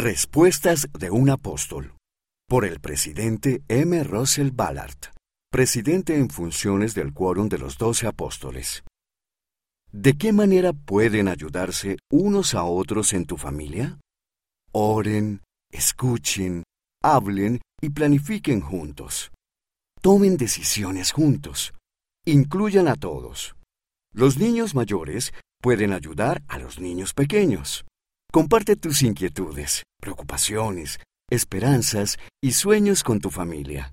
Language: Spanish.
Respuestas de un apóstol. Por el presidente M. Russell Ballard, presidente en funciones del Quórum de los Doce Apóstoles. ¿De qué manera pueden ayudarse unos a otros en tu familia? Oren, escuchen, hablen y planifiquen juntos. Tomen decisiones juntos. Incluyan a todos. Los niños mayores pueden ayudar a los niños pequeños. Comparte tus inquietudes, preocupaciones, esperanzas y sueños con tu familia.